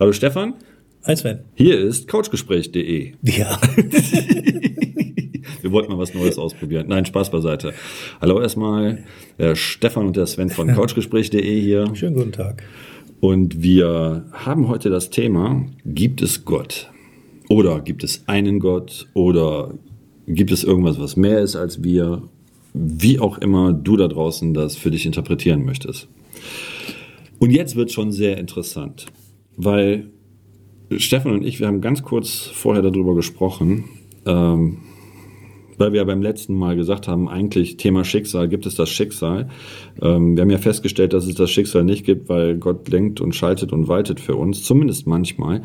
Hallo Stefan. Hi Sven. Hier ist couchgespräch.de. Ja. Wir wollten mal was Neues ausprobieren. Nein, Spaß beiseite. Hallo erstmal, der Stefan und der Sven von couchgespräch.de hier. Schönen guten Tag. Und wir haben heute das Thema, gibt es Gott? Oder gibt es einen Gott? Oder gibt es irgendwas, was mehr ist als wir? Wie auch immer du da draußen das für dich interpretieren möchtest. Und jetzt wird schon sehr interessant, weil Stefan und ich, wir haben ganz kurz vorher darüber gesprochen, ähm, weil wir ja beim letzten Mal gesagt haben, eigentlich Thema Schicksal, gibt es das Schicksal? Ähm, wir haben ja festgestellt, dass es das Schicksal nicht gibt, weil Gott lenkt und schaltet und waltet für uns, zumindest manchmal.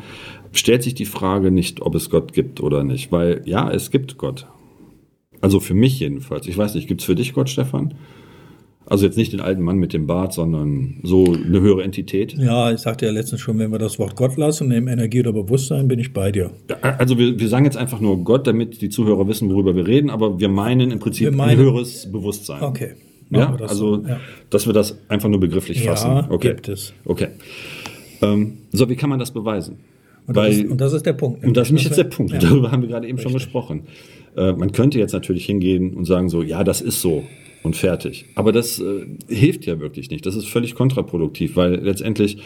Stellt sich die Frage nicht, ob es Gott gibt oder nicht, weil ja, es gibt Gott. Also für mich jedenfalls. Ich weiß nicht, gibt es für dich Gott, Stefan? Also jetzt nicht den alten Mann mit dem Bart, sondern so eine höhere Entität. Ja, ich sagte ja letztens schon, wenn wir das Wort Gott lassen, nehmen Energie oder Bewusstsein, bin ich bei dir. Also wir, wir sagen jetzt einfach nur Gott, damit die Zuhörer wissen, worüber wir reden, aber wir meinen im Prinzip meinen- ein höheres Bewusstsein. Okay. Ja, das also so. ja. dass wir das einfach nur begrifflich Ja, fassen. Okay. gibt es. Okay. Ähm, so, wie kann man das beweisen? Und, das ist, und das ist der Punkt. Und das ist nämlich, jetzt der Punkt. Ja. Darüber haben wir gerade eben schon Richtig. gesprochen. Äh, man könnte jetzt natürlich hingehen und sagen so, ja, das ist so und fertig. Aber das äh, hilft ja wirklich nicht. Das ist völlig kontraproduktiv, weil letztendlich,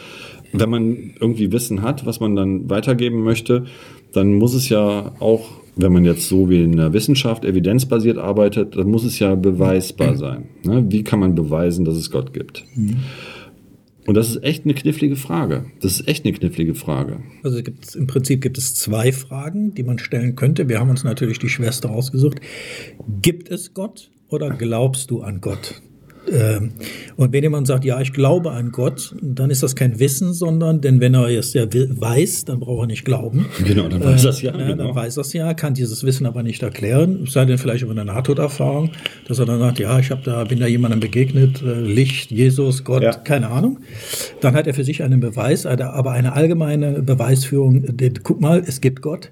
wenn man irgendwie Wissen hat, was man dann weitergeben möchte, dann muss es ja auch, wenn man jetzt so wie in der Wissenschaft evidenzbasiert arbeitet, dann muss es ja beweisbar sein. Ne? Wie kann man beweisen, dass es Gott gibt? Und das ist echt eine knifflige Frage. Das ist echt eine knifflige Frage. Also es gibt, im Prinzip gibt es zwei Fragen, die man stellen könnte. Wir haben uns natürlich die schwerste rausgesucht. Gibt es Gott oder glaubst du an Gott? Ähm, Und wenn jemand sagt, ja, ich glaube an Gott, dann ist das kein Wissen, sondern, denn wenn er es ja weiß, dann braucht er nicht glauben. Genau, dann weiß das ja. Ja, genau. Dann weiß das ja, kann dieses Wissen aber nicht erklären, sei denn vielleicht über eine Nahtoderfahrung, dass er dann sagt, ja, ich hab da, bin da jemandem begegnet, äh, Licht, Jesus, Gott, Ja. keine Ahnung. Dann hat er für sich einen Beweis, aber eine allgemeine Beweisführung, die, guck mal, es gibt Gott.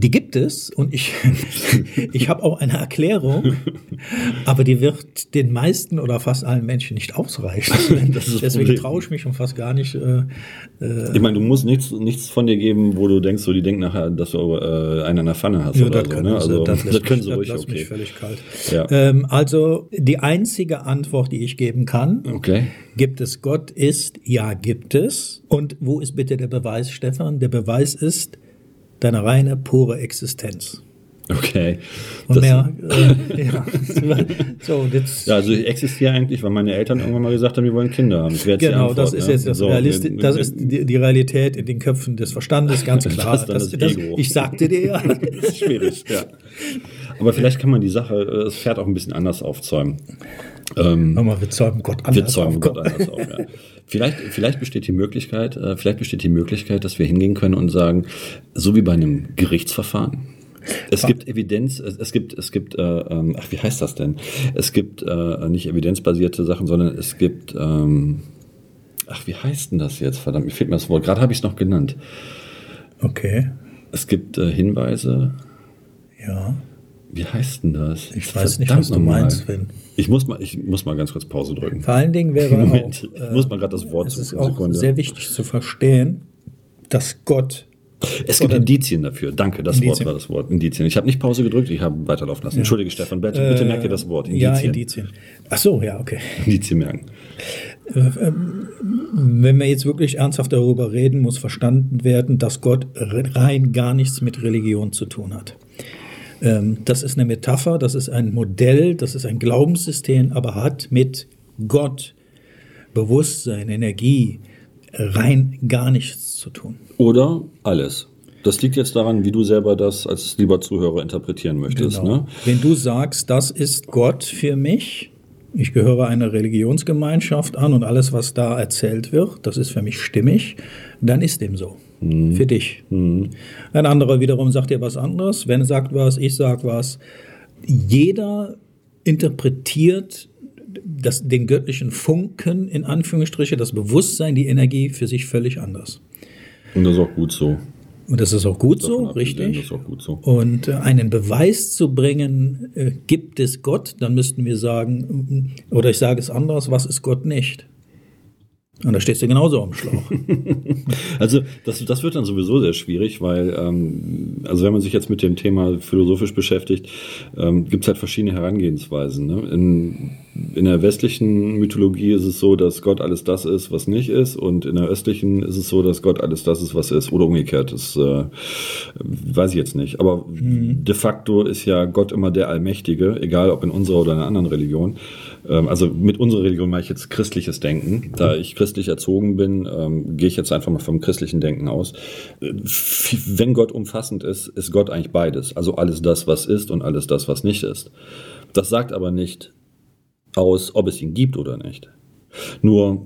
Die gibt es und ich, ich habe auch eine Erklärung, aber die wird den meisten oder fast allen Menschen nicht ausreichen. Das das Deswegen traue ich mich schon fast gar nicht. Äh, Ich meine, du musst nichts, nichts von dir geben, wo du denkst, so die denken nachher, dass du äh, einen an der Pfanne hast oder so. Ne? Also das, lässt können sie ruhig, das mich okay. völlig kalt. Ja. Ähm, also die einzige Antwort, die ich geben kann, Okay. gibt es Gott, ist ja, gibt es. Und wo ist bitte der Beweis, Stefan? Der Beweis ist deine reine, pure Existenz. Okay. Und Das- mehr, äh, ja. So, jetzt, Ja, also ich existiere eigentlich, weil meine Eltern irgendwann mal gesagt haben, wir wollen Kinder haben. Das Genau, das ist ne? jetzt das So, Realist, das ist die, die Realität in den Köpfen des Verstandes, ganz klar. Das ist dann das Ego. ich sagte dir ja. Das ist schwierig, ja. Aber vielleicht kann man die Sache, das Pferd auch ein bisschen anders aufzäumen. Ähm, Nochmal, wir zäumen Gott anders wir zäumen auf. Gott anders auf. Ja. Vielleicht, vielleicht besteht die Möglichkeit, äh, vielleicht besteht die Möglichkeit, dass wir hingehen können und sagen, so wie bei einem Gerichtsverfahren. Es gibt Evidenz, es, es gibt, es gibt, äh, ähm, ach, wie heißt das denn? Es gibt äh, nicht evidenzbasierte Sachen, sondern es gibt, ähm, ach, wie heißt denn das jetzt? Verdammt, mir fehlt mir das Wort. Gerade habe ich es noch genannt. Okay, Es gibt äh, Hinweise. ja. Wie heißt denn das? Ich weiß nicht, Verdammt was du meinst, Sven. Ich muss mal, ich muss mal ganz kurz Pause drücken. Vor allen Dingen wäre Moment, auch, ich muss mal gerade das Wort es ist suchen. auch Sekunde. sehr wichtig zu verstehen, dass Gott Es gibt Oder- Indizien dafür. Danke, das Indizien. Wort war das Wort. Indizien. Ich habe nicht Pause gedrückt, ich habe weiterlaufen lassen. Entschuldige, Stefan, bitte, bitte merke dir das Wort. Indizien. Ja, Indizien. Ach so, ja, okay. Indizien merken. Wenn wir jetzt wirklich ernsthaft darüber reden, muss verstanden werden, dass Gott rein gar nichts mit Religion zu tun hat. Ähm, Das ist eine Metapher, das ist ein Modell, das ist ein Glaubenssystem, aber hat mit Gott, Bewusstsein, Energie rein gar nichts zu tun. Oder alles. Das liegt jetzt daran, wie du selber das als lieber Zuhörer interpretieren möchtest. Genau. Ne? Wenn du sagst, das ist Gott für mich, ich gehöre einer Religionsgemeinschaft an und alles, was da erzählt wird, das ist für mich stimmig, dann ist dem so. Für dich. Ein anderer wiederum sagt dir was anderes. Wenn er sagt was, ich sag was. Jeder interpretiert das, den göttlichen Funken, in Anführungsstriche, das Bewusstsein, die Energie für sich völlig anders. Und das ist auch gut so. Und das ist auch gut so, Davon richtig. Das ist auch gut so. Und äh, einen Beweis zu bringen, äh, gibt es Gott, dann müssten wir sagen, oder ich sage es anders, was ist Gott nicht? Und da stehst du genauso am Schlauch. also das, das wird dann sowieso sehr schwierig, weil ähm, also wenn man sich jetzt mit dem Thema philosophisch beschäftigt, ähm, gibt es halt verschiedene Herangehensweisen. Ne? In, in der westlichen Mythologie ist es so, dass Gott alles das ist, was nicht ist, und in der östlichen ist es so, dass Gott alles das ist, was ist, oder umgekehrt. Das äh, weiß ich jetzt nicht. Aber mhm. de facto ist ja Gott immer der Allmächtige, egal ob in unserer oder in einer anderen Religion. Ähm, also mit unserer Religion mache ich jetzt christliches Denken. Da ich christlich erzogen bin, ähm, gehe ich jetzt einfach mal vom christlichen Denken aus. Äh, wenn Gott umfassend ist, ist Gott eigentlich beides. Also alles das, was ist und alles das, was nicht ist. Das sagt aber nicht aus, ob es ihn gibt oder nicht. Nur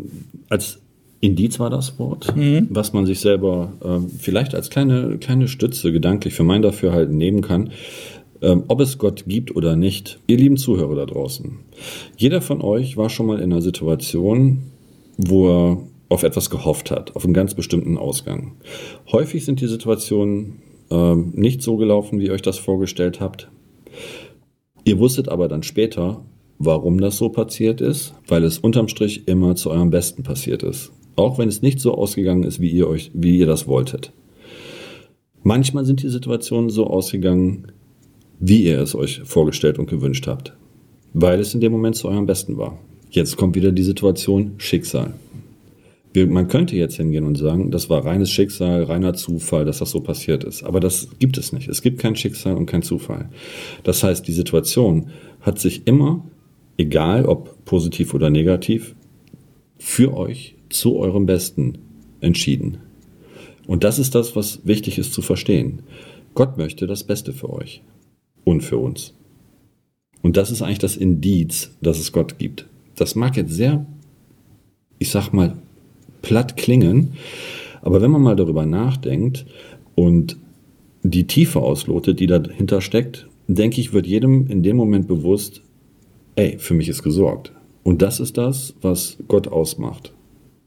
als Indiz war das Wort, mhm. was man sich selber äh, vielleicht als kleine, kleine Stütze gedanklich für mein Dafürhalten nehmen kann, ähm, ob es Gott gibt oder nicht. Ihr lieben Zuhörer da draußen, jeder von euch war schon mal in einer Situation, wo er auf etwas gehofft hat, auf einen ganz bestimmten Ausgang. Häufig sind die Situationen äh, nicht so gelaufen, wie ihr euch das vorgestellt habt. Ihr wusstet aber dann später, warum das so passiert ist, weil es unterm Strich immer zu eurem Besten passiert ist. Auch wenn es nicht so ausgegangen ist, wie ihr euch, wie ihr das wolltet. Manchmal sind die Situationen so ausgegangen, wie ihr es euch vorgestellt und gewünscht habt, weil es in dem Moment zu eurem Besten war. Jetzt kommt wieder die Situation Schicksal. Man könnte jetzt hingehen und sagen, das war reines Schicksal, reiner Zufall, dass das so passiert ist. Aber das gibt es nicht. Es gibt kein Schicksal und kein Zufall. Das heißt, die Situation hat sich immer, egal ob positiv oder negativ, für euch zu eurem Besten entschieden. Und das ist das, was wichtig ist zu verstehen. Gott möchte das Beste für euch und für uns. Und das ist eigentlich das Indiz, dass es Gott gibt. Das mag jetzt sehr, ich sag mal, platt klingen, aber wenn man mal darüber nachdenkt und die Tiefe auslotet, die dahinter steckt, denke ich, wird jedem in dem Moment bewusst, ey, für mich ist gesorgt. Und das ist das, was Gott ausmacht.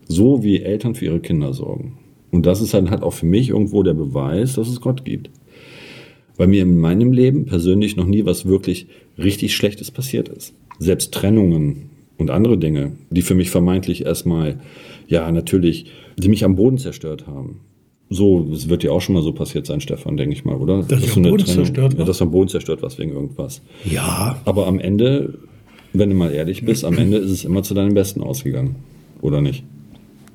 So wie Eltern für ihre Kinder sorgen. Und das ist dann halt auch für mich irgendwo der Beweis, dass es Gott gibt weil mir in meinem Leben persönlich noch nie was wirklich richtig Schlechtes passiert ist. Selbst Trennungen und andere Dinge, die für mich vermeintlich erstmal, ja, natürlich, die mich am Boden zerstört haben. So, das wird dir auch schon mal so passiert sein, Stefan, denke ich mal, oder? Dass, dass du am Boden zerstört ja, dass am Boden zerstört was wegen irgendwas. Ja. Aber am Ende, wenn du mal ehrlich bist, am Ende ist es immer zu deinem Besten ausgegangen. Oder nicht?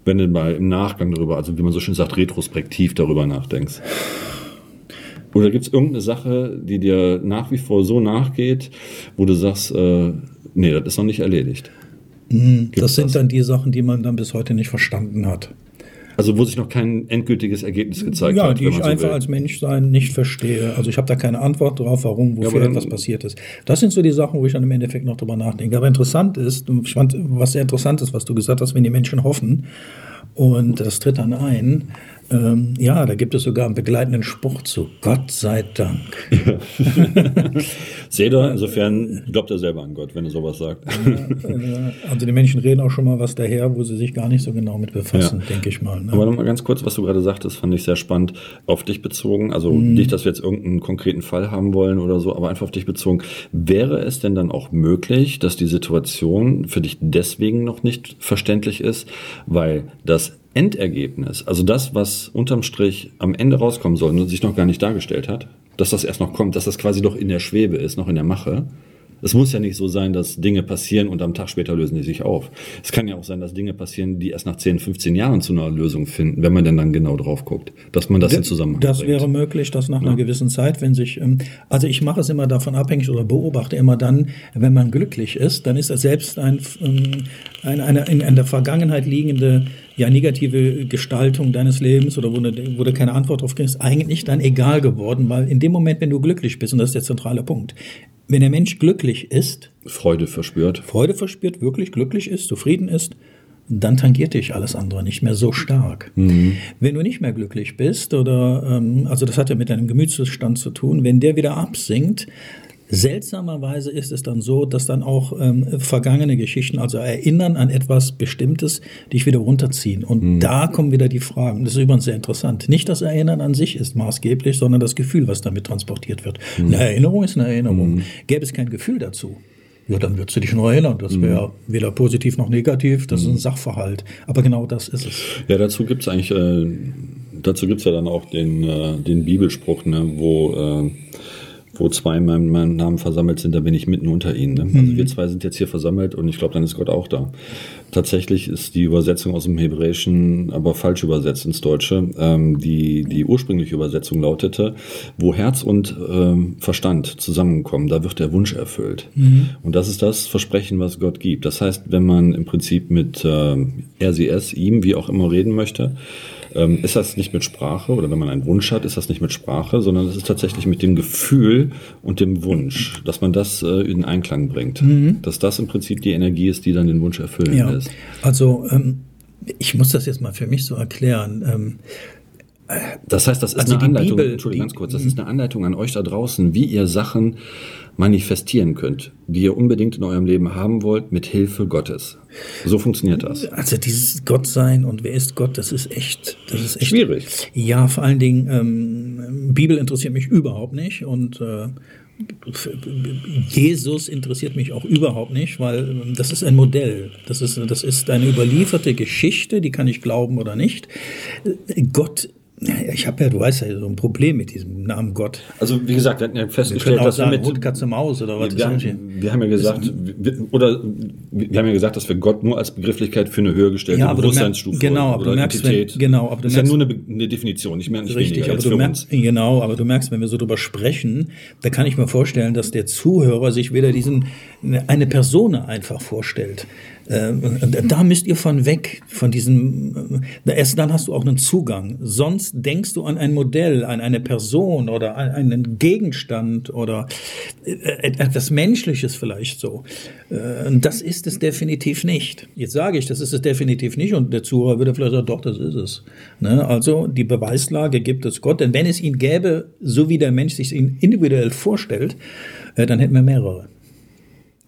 Wenn du mal im Nachgang darüber, also wie man so schön sagt, retrospektiv darüber nachdenkst. Oder gibt es irgendeine Sache, die dir nach wie vor so nachgeht, wo du sagst, äh, nee, das ist noch nicht erledigt? Mhm, das sind das? dann die Sachen, die man dann bis heute nicht verstanden hat. Also wo sich noch kein endgültiges Ergebnis gezeigt ja, hat. Ja, die ich so einfach will. als Menschsein nicht verstehe. Also ich habe da keine Antwort drauf, warum, wofür ja, etwas passiert ist. Das sind so die Sachen, wo ich dann im Endeffekt noch drüber nachdenke. Aber interessant ist, ich fand, was sehr interessant ist, was du gesagt hast, wenn die Menschen hoffen und das tritt dann ein, ähm, ja, da gibt es sogar einen begleitenden Spruch zu. Gott sei Dank. Seht ihr, insofern glaubt er selber an Gott, wenn er sowas sagt. also die Menschen reden auch schon mal was daher, wo sie sich gar nicht so genau mit befassen, ja. denke ich mal. Ne? Aber nochmal ganz kurz, was du gerade sagtest, fand ich sehr spannend. Auf dich bezogen, also mhm. nicht, dass wir jetzt irgendeinen konkreten Fall haben wollen oder so, aber einfach auf dich bezogen. Wäre es denn dann auch möglich, dass die Situation für dich deswegen noch nicht verständlich ist, weil das Endergebnis, also das, was unterm Strich am Ende rauskommen soll und sich noch gar nicht dargestellt hat, dass das erst noch kommt, dass das quasi doch in der Schwebe ist, noch in der Mache, es muss ja nicht so sein, dass Dinge passieren und am Tag später lösen die sich auf. Es kann ja auch sein, dass Dinge passieren, die erst nach 10, 15 Jahren zu einer Lösung finden, wenn man denn dann genau drauf guckt, dass man das in Zusammenhang Das bringt. wäre möglich, dass nach ja. einer gewissen Zeit, wenn sich, ähm, also ich mache es immer davon abhängig oder beobachte immer dann, wenn man glücklich ist, dann ist das selbst ein, ähm, eine, eine in der Vergangenheit liegende ja, negative Gestaltung deines Lebens oder wo du, wo du keine Antwort drauf kriegst, eigentlich dann egal geworden, weil in dem Moment, wenn du glücklich bist, und das ist der zentrale Punkt, wenn der Mensch glücklich ist, Freude verspürt, Freude verspürt, wirklich glücklich ist, zufrieden ist, dann tangiert dich alles andere nicht mehr so stark. Mhm. Wenn du nicht mehr glücklich bist oder ähm, also das hat ja mit deinem Gemütszustand zu tun, wenn der wieder absinkt, Seltsamerweise ist es dann so, dass dann auch ähm, vergangene Geschichten, also Erinnern an etwas Bestimmtes, dich wieder runterziehen. Und mhm. da kommen wieder die Fragen. Das ist übrigens sehr interessant. Nicht das Erinnern an sich ist maßgeblich, sondern das Gefühl, was damit transportiert wird. Mhm. Eine Erinnerung ist eine Erinnerung. Mhm. Gäbe es kein Gefühl dazu, Ja, dann würdest du dich nur erinnern. Das wäre Mhm. weder positiv noch negativ, das ist ein Sachverhalt. Aber genau das ist es. Ja, dazu gibt's eigentlich, äh, dazu gibt's ja dann auch den, äh, den Bibelspruch, ne, wo, äh, wo zwei in meinem, meinem Namen versammelt sind, da bin ich mitten unter ihnen. Ne? Also wir zwei sind jetzt hier versammelt und ich glaube, dann ist Gott auch da. Tatsächlich ist die Übersetzung aus dem Hebräischen aber falsch übersetzt ins Deutsche. Ähm, die, die ursprüngliche Übersetzung lautete, wo Herz und ähm, Verstand zusammenkommen, da wird der Wunsch erfüllt. Und das ist das Versprechen, was Gott gibt. Das heißt, wenn man im Prinzip mit ähm, es, ihm, wie auch immer reden möchte, ähm, ist das nicht mit Sprache oder wenn man einen Wunsch hat, ist das nicht mit Sprache, sondern es ist tatsächlich mit dem Gefühl und dem Wunsch, dass man das äh, in Einklang bringt. Dass das im Prinzip die Energie ist, die dann den Wunsch erfüllen Ja, lässt. Also ähm, ich muss das jetzt mal für mich so erklären. Ähm, Das heißt, das ist Also eine Anleitung, Bibel, Entschuldigung, ganz kurz, das ist eine Anleitung an euch da draußen, wie ihr Sachen manifestieren könnt, die ihr unbedingt in eurem Leben haben wollt, mit Hilfe Gottes. So funktioniert das. also dieses Gottsein und wer ist Gott, das ist echt, das ist echt Schwierig. Ja, vor allen Dingen, ähm, Bibel interessiert mich überhaupt nicht und äh, Jesus interessiert mich auch überhaupt nicht, weil ähm, das ist ein Modell. Das ist, das ist eine überlieferte Geschichte, die kann ich glauben oder nicht. Äh, Gott, ich habe ja, du weißt ja, so ein Problem mit diesem Namen Gott. Also wie gesagt, wir hatten ja Wir festgestellt, auch dass wir sagen, mit Hund, Katze, Maus oder was wir, ist das? haben, wir haben ja gesagt, wir, oder wir haben ja gesagt, dass wir Gott nur als Begrifflichkeit für eine höher gestellte Ja, merkst- Bewusstseinsstufe genau, aber oder du merkst, wenn- Entität. genau, aber du das ist ja merkst- nur eine, eine Definition, mehr nicht Richtig, weniger aber du merkst, genau, aber du merkst, wenn wir so drüber sprechen, da kann ich mir vorstellen, dass der Zuhörer sich wieder diesen eine Person einfach vorstellt. Ähm, Da müsst ihr von weg, von diesem, äh, erst dann hast du auch einen Zugang. Sonst denkst du an ein Modell, an eine Person oder an einen Gegenstand oder äh, etwas Menschliches vielleicht so. Äh, das ist es definitiv nicht. Jetzt sage ich, das ist es definitiv nicht und der Zuhörer würde vielleicht sagen, doch, das ist es. Ne? Also die Beweislage gibt es Gott, denn wenn es ihn gäbe, so wie der Mensch sich ihn individuell vorstellt, dann hätten wir mehrere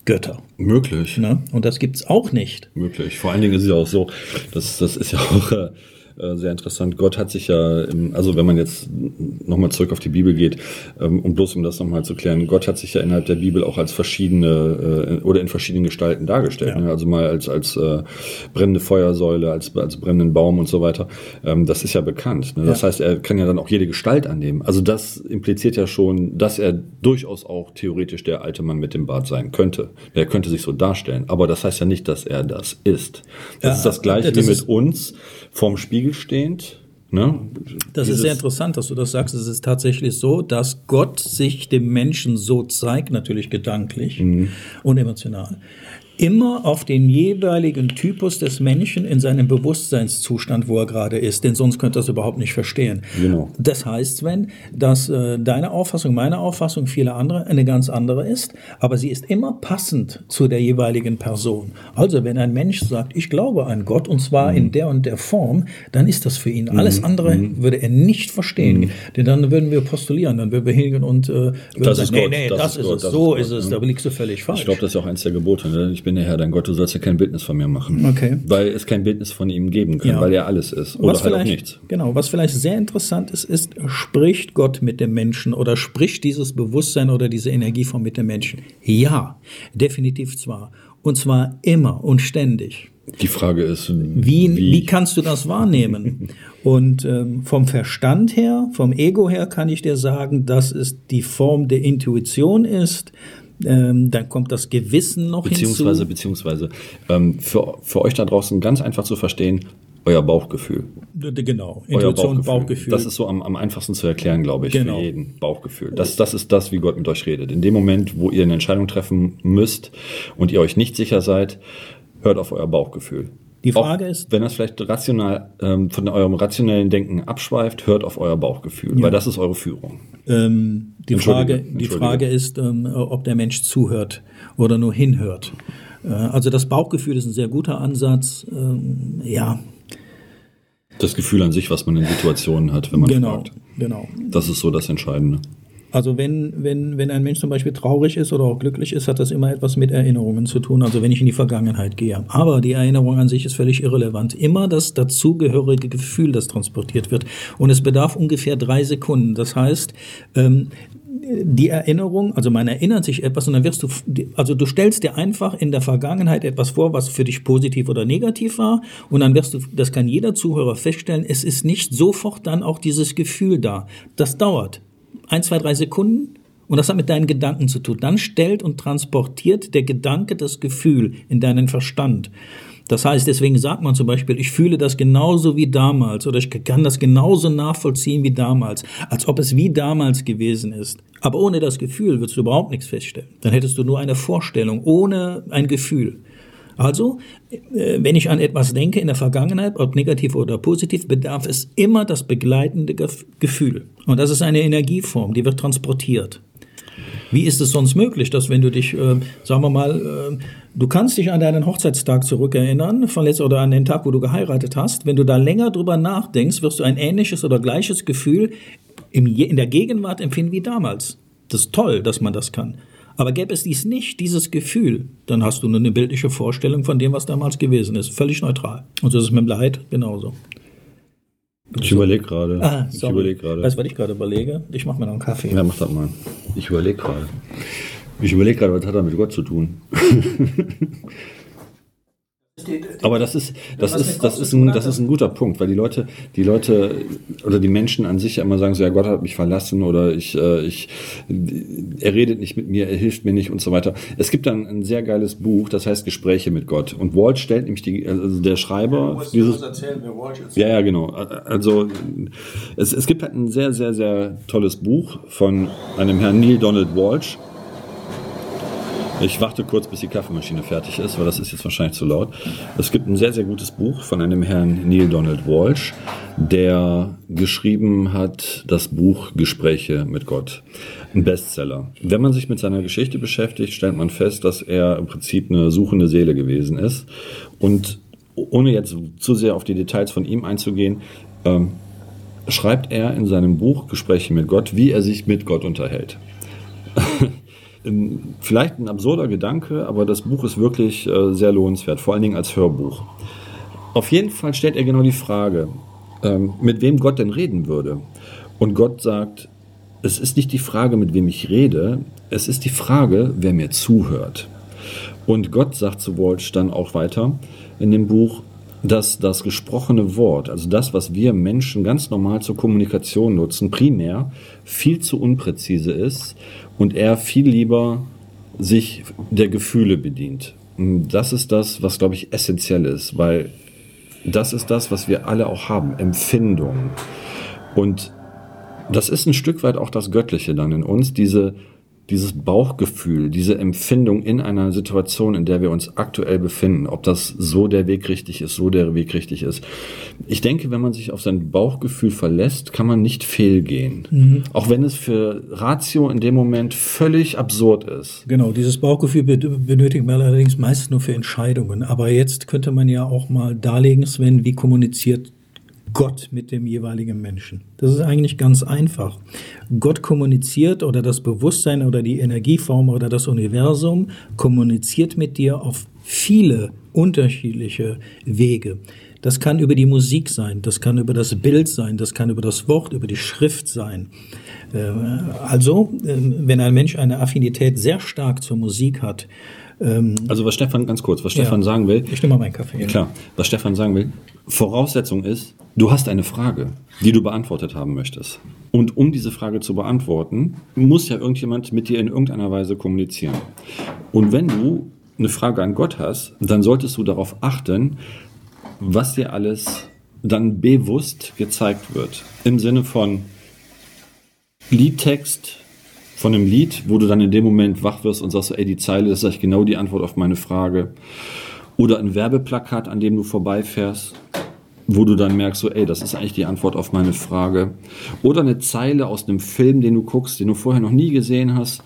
Götter. Möglich. Ne? Und das gibt's auch nicht. Möglich. Vor allen Dingen ist es ja auch so, das, das ist ja auch äh, äh, sehr interessant. Gott hat sich ja, im, also wenn man jetzt nochmal zurück auf die Bibel geht, ähm, und bloß um das nochmal zu klären, Gott hat sich ja innerhalb der Bibel auch als verschiedene äh, oder in verschiedenen Gestalten dargestellt. Ja. Ne? Also mal als, als äh, brennende Feuersäule, als, als brennenden Baum und so weiter. Ähm, das ist ja bekannt. Ne? Das Ja. heißt, er kann ja dann auch jede Gestalt annehmen. Also das impliziert ja schon, dass er durchaus auch theoretisch der alte Mann mit dem Bart sein könnte. Er könnte sich so darstellen. Aber das heißt ja nicht, dass er das ist. Das Ja, ist das Gleiche das wie mit uns vorm Spiegel stehend. Ne? Das Dieses- ist sehr interessant, dass du das sagst. Es ist tatsächlich so, dass Gott sich dem Menschen so zeigt, natürlich gedanklich Mhm. und emotional. Immer auf den jeweiligen Typus des Menschen in seinem Bewusstseinszustand, wo er gerade ist, denn sonst könnte er das überhaupt nicht verstehen. Genau. Das heißt, Sven, dass äh, deine Auffassung, meine Auffassung, viele andere eine ganz andere ist, aber sie ist immer passend zu der jeweiligen Person. Also wenn ein Mensch sagt, ich glaube an Gott und zwar Mhm. in der und der Form, dann ist das für ihn. Alles andere würde er nicht verstehen, denn dann würden wir postulieren, dann würden wir hingehen und äh, Mhm. Das sagen, ist nee, Gott, nee, das das, ist Gott, es, das so ist ist es, ja. da liegst du völlig falsch. Ich glaube, das ist auch eins der Gebote. Ne? Ich bin der Herr, dein Gott, du sollst ja kein Bildnis von mir machen. Okay. Weil es kein Bildnis von ihm geben kann, Ja. weil er alles ist. Oder was halt auch nichts. Genau, was vielleicht sehr interessant ist, ist, spricht Gott mit dem Menschen oder spricht dieses Bewusstsein oder diese Energieform mit dem Menschen? Ja, definitiv zwar. Und zwar immer und ständig. Die Frage ist, Wie, wie, kannst du das wahrnehmen? Und ähm, vom Verstand her, vom Ego her kann ich dir sagen, dass es die Form der Intuition ist. Ähm, dann kommt das Gewissen noch beziehungsweise, hinzu. beziehungsweise ähm, für, für euch da draußen ganz einfach zu verstehen, euer Bauchgefühl. Genau, Euer Intuition, Bauchgefühl. Das ist so am, am einfachsten zu erklären, glaube ich, Genau. für jeden. Bauchgefühl. Das, das ist das, wie Gott mit euch redet. In dem Moment, wo ihr eine Entscheidung treffen müsst und ihr euch nicht sicher seid, hört auf euer Bauchgefühl. Die Frage Auch ist- wenn das vielleicht rational ähm, von eurem rationellen Denken abschweift, hört auf euer Bauchgefühl, weil das ist eure Führung. Ähm, die, Entschuldige, Frage, die. Frage ist, ähm, ob der Mensch zuhört oder nur hinhört. Äh, also das Bauchgefühl ist ein sehr guter Ansatz. Ähm, ja, Das Gefühl an sich, was man in Situationen hat, wenn man genau, fragt. genau. Das ist so das Entscheidende. Also wenn, wenn, wenn ein Mensch zum Beispiel traurig ist oder auch glücklich ist, hat das immer etwas mit Erinnerungen zu tun, also wenn ich in die Vergangenheit gehe. Aber die Erinnerung an sich ist völlig irrelevant. Immer das dazugehörige Gefühl, das transportiert wird. Und es bedarf ungefähr drei Sekunden. Das heißt, ähm, die Erinnerung, also man erinnert sich etwas und dann wirst du, also du stellst dir einfach in der Vergangenheit etwas vor, was für dich positiv oder negativ war und dann wirst du, das kann jeder Zuhörer feststellen, es ist nicht sofort dann auch dieses Gefühl da. Das dauert. Ein, zwei, drei Sekunden und das hat mit deinen Gedanken zu tun. Dann stellt und transportiert der Gedanke das Gefühl in deinen Verstand. Das heißt, deswegen sagt man zum Beispiel, ich fühle das genauso wie damals oder ich kann das genauso nachvollziehen wie damals, als ob es wie damals gewesen ist. Aber ohne das Gefühl würdest du überhaupt nichts feststellen. Dann hättest du nur eine Vorstellung, ohne ein Gefühl. Also, äh, wenn ich an etwas denke in der Vergangenheit, ob negativ oder positiv, bedarf es immer das begleitende Gefühl. Und das ist eine Energieform, die wird transportiert. Wie ist es sonst möglich, dass wenn du dich, äh, sagen wir mal, äh, du kannst dich an deinen Hochzeitstag zurückerinnern, verletzt oder an den Tag, wo du geheiratet hast, wenn du da länger drüber nachdenkst, wirst du ein ähnliches oder gleiches Gefühl im, in der Gegenwart empfinden wie damals. Das ist toll, dass man das kann. Aber gäbe es dies nicht, dieses Gefühl, dann hast du nur eine bildliche Vorstellung von dem, was damals gewesen ist. Völlig neutral. Und so ist es mit dem Leid genauso. Ich überlege gerade. Ah, ich sorry. überlege gerade. Weißt du, was ich gerade überlege? Ich mache mir noch einen Kaffee. Ja, mach das mal. Ich überlege gerade. Ich überlege gerade, was hat er mit Gott zu tun? Aber das ist, das ist, das ist ein, das ist ein guter Punkt, weil die Leute, die Leute oder die Menschen an sich ja immer sagen so, ja, Gott hat mich verlassen oder ich, äh, ich, er redet nicht mit mir, er hilft mir nicht und so weiter. Es gibt dann ein sehr geiles Buch, das heißt Gespräche mit Gott. Und Walt stellt nämlich die, also der Schreiber, Ja, dieses, erzählen, wer Walsh ist. ja, ja, genau. Also es, es gibt halt ein sehr, sehr, sehr tolles Buch von einem Herrn Neil Donald Walsh. Ich warte kurz, bis die Kaffeemaschine fertig ist, weil das ist jetzt wahrscheinlich zu laut. Es gibt ein sehr, sehr gutes Buch von einem Herrn Neil Donald Walsh, der geschrieben hat das Buch Gespräche mit Gott. Ein Bestseller. Wenn man sich mit seiner Geschichte beschäftigt, stellt man fest, dass er im Prinzip eine suchende Seele gewesen ist. Und ohne jetzt zu sehr auf die Details von ihm einzugehen, ähm, schreibt er in seinem Buch Gespräche mit Gott, wie er sich mit Gott unterhält. Vielleicht ein absurder Gedanke, aber das Buch ist wirklich äh, sehr lohnenswert, vor allen Dingen als Hörbuch. Auf jeden Fall stellt er genau die Frage, ähm, mit wem Gott denn reden würde. Und Gott sagt, es ist nicht die Frage, mit wem ich rede, es ist die Frage, wer mir zuhört. Und Gott sagt zu Walsh dann auch weiter in dem Buch, dass das gesprochene Wort, also das, was wir Menschen ganz normal zur Kommunikation nutzen, primär viel zu unpräzise ist und er viel lieber sich der Gefühle bedient. Das ist das, was, glaube ich, essentiell ist, weil das ist das, was wir alle auch haben, Empfindung. Und das ist ein Stück weit auch das Göttliche dann in uns, diese, dieses Bauchgefühl, diese Empfindung in einer Situation, in der wir uns aktuell befinden, ob das so der Weg richtig ist, so der Weg richtig ist. Ich denke, wenn man sich auf sein Bauchgefühl verlässt, kann man nicht fehlgehen. Auch wenn es für Ratio in dem Moment völlig absurd ist. Genau, dieses Bauchgefühl be- benötigt man allerdings meist nur für Entscheidungen. Aber jetzt könnte man ja auch mal darlegen, Sven, wie kommuniziert Gott mit dem jeweiligen Menschen. Das ist eigentlich ganz einfach. Gott kommuniziert oder das Bewusstsein oder die Energieform oder das Universum kommuniziert mit dir auf viele unterschiedliche Wege. Das kann über die Musik sein, das kann über das Bild sein, das kann über das Wort, über die Schrift sein. Äh, Also, äh, wenn ein Mensch eine Affinität sehr stark zur Musik hat, ähm, Also was Stefan, ganz kurz, was Stefan Ja. sagen will, ich nehme mal meinen Kaffee. Klar, was Stefan sagen will, Voraussetzung ist, du hast eine Frage, die du beantwortet haben möchtest. Und um diese Frage zu beantworten, muss ja irgendjemand mit dir in irgendeiner Weise kommunizieren. Und wenn du eine Frage an Gott hast, dann solltest du darauf achten, was dir alles dann bewusst gezeigt wird. Im Sinne von Liedtext von einem Lied, wo du dann in dem Moment wach wirst und sagst, ey, die Zeile, das ist eigentlich genau die Antwort auf meine Frage. Oder ein Werbeplakat, an dem du vorbeifährst, wo du dann merkst, so, ey, das ist eigentlich die Antwort auf meine Frage. Oder eine Zeile aus einem Film, den du guckst, den du vorher noch nie gesehen hast,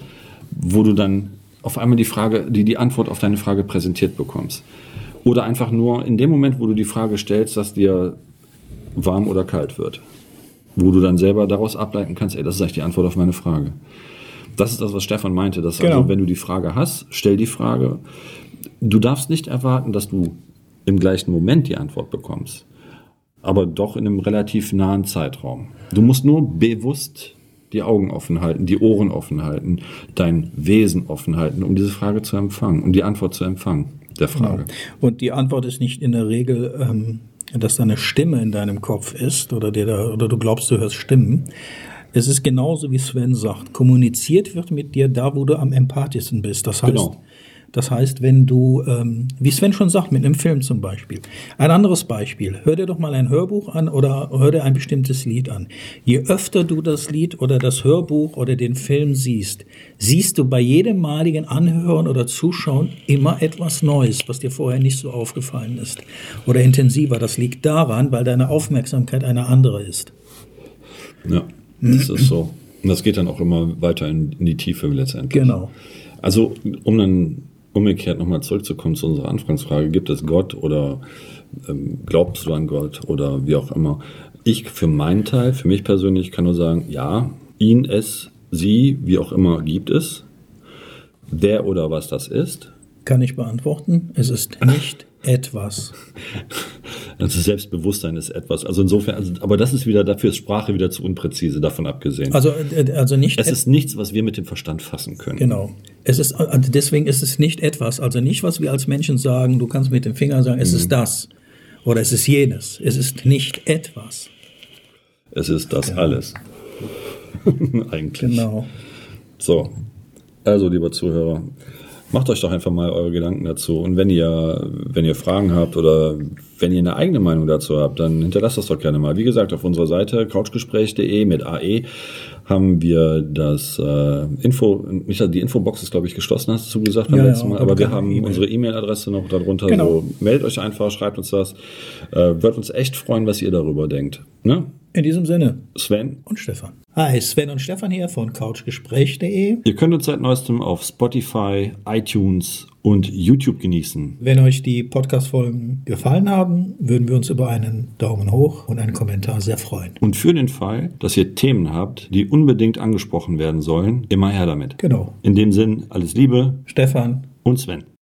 wo du dann auf einmal die Frage, die die Antwort auf deine Frage präsentiert bekommst. Oder einfach nur in dem Moment, wo du die Frage stellst, dass dir warm oder kalt wird. Wo du dann selber daraus ableiten kannst, ey, das ist eigentlich die Antwort auf meine Frage. Das ist das, was Stefan meinte. Dass Genau. also, wenn du die Frage hast, stell die Frage. Du darfst nicht erwarten, dass du im gleichen Moment die Antwort bekommst, aber doch in einem relativ nahen Zeitraum. Du musst nur bewusst die Augen offen halten, die Ohren offen halten, dein Wesen offen halten, um diese Frage zu empfangen, um die Antwort zu empfangen der Frage. Genau. Und die Antwort ist nicht in der Regel, ähm, dass da eine Stimme in deinem Kopf ist oder, dir da, oder du glaubst, du hörst Stimmen. Es ist genauso, wie Sven sagt. Kommuniziert wird mit dir da, wo du am empathischsten bist. Das heißt, Genau. das heißt, wenn du, ähm, wie Sven schon sagt, mit einem Film zum Beispiel. Ein anderes Beispiel. Hör dir doch mal ein Hörbuch an oder hör dir ein bestimmtes Lied an. Je öfter du das Lied oder das Hörbuch oder den Film siehst, siehst du bei jedem maligen Anhören oder Zuschauen immer etwas Neues, was dir vorher nicht so aufgefallen ist. Oder intensiver. Das liegt daran, weil deine Aufmerksamkeit eine andere ist. Ja, das ist so. Und das geht dann auch immer weiter in, in die Tiefe letztendlich. Genau. Also, um dann umgekehrt nochmal zurückzukommen zu unserer Anfangsfrage, gibt es Gott oder ähm, glaubst du an Gott oder wie auch immer? Ich für meinen Teil, für mich persönlich kann nur sagen, ja, ihn, es, sie, wie auch immer gibt es. Wer oder was das ist, Kann ich beantworten. Es ist nicht etwas. das Selbstbewusstsein ist etwas. Also insofern, also, aber das ist wieder, dafür ist Sprache wieder zu unpräzise, davon abgesehen. Also, äh, also nicht es ist nichts, was wir mit dem Verstand fassen können. Genau. Es ist, also deswegen ist es nicht etwas, also nicht, was wir als Menschen sagen, du kannst mit dem Finger sagen, es Mhm. ist das oder es ist jenes. Es ist nicht etwas. Es ist das alles. Eigentlich. Genau. So, also lieber Zuhörer, macht euch doch einfach mal eure Gedanken dazu. Und wenn ihr, wenn ihr Fragen habt oder wenn ihr eine eigene Meinung dazu habt, dann hinterlasst das doch gerne mal. Wie gesagt, auf unserer Seite couchgespräch.de mit AE haben wir das äh, Info, nicht die Infobox ist glaube ich geschlossen, hast du gesagt beim Ja, letzten Mal, aber wir haben E-Mail. unsere E-Mail-Adresse noch darunter. Genau. So, meldet euch einfach, schreibt uns das. Äh, wird uns echt freuen, was ihr darüber denkt. Ne? In diesem Sinne. Sven, Und Stefan. Hi, Sven und Stefan hier von couchgespräch.de. Ihr könnt uns seit neuestem auf Spotify, iTunes und YouTube genießen. Wenn euch die Podcast-Folgen gefallen haben, würden wir uns über einen Daumen hoch und einen Kommentar sehr freuen. Und für den Fall, dass ihr Themen habt, die unbedingt angesprochen werden sollen, immer her damit. Genau. In dem Sinn, alles Liebe Stefan, und Sven.